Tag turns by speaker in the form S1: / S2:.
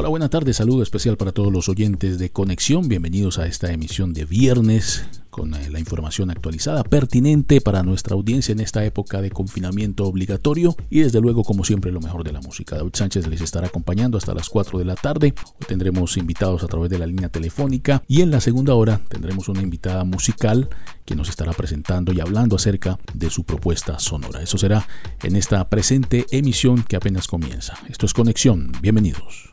S1: Hola, buenas tardes, saludo especial para todos los oyentes de Conexión, bienvenidos a esta emisión de viernes con eh, la información actualizada pertinente para nuestra audiencia en esta época de confinamiento obligatorio y desde luego como siempre lo mejor de la música. David Sánchez les estará acompañando hasta las 4 de la tarde, Hoy tendremos invitados a través de la línea telefónica y en la segunda hora tendremos una invitada musical que nos estará presentando y hablando acerca de su propuesta sonora. Eso será en esta presente emisión que apenas comienza. Esto es Conexión, bienvenidos.